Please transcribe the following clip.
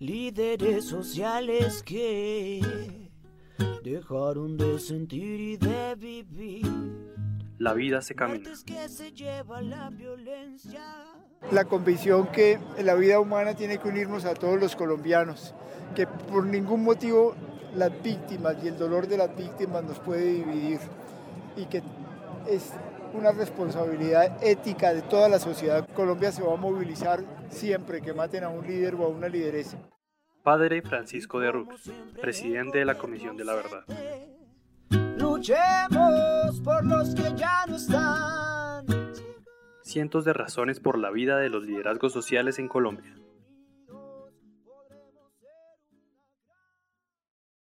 líderes sociales que dejaron de sentir y de vivir. La vida se camina. Muertes que se lleva la violencia. La convicción que la vida humana tiene que unirnos a todos los colombianos, que por ningún motivo las víctimas y el dolor de las víctimas nos puede dividir y que es una responsabilidad ética de toda la sociedad. Colombia se va a movilizar siempre que maten a un líder o a una lideresa. Padre Francisco de Arrux, presidente de la Comisión de la Verdad. Luchemos por los que ya no están. Cientos de razones por la vida de los liderazgos sociales en Colombia.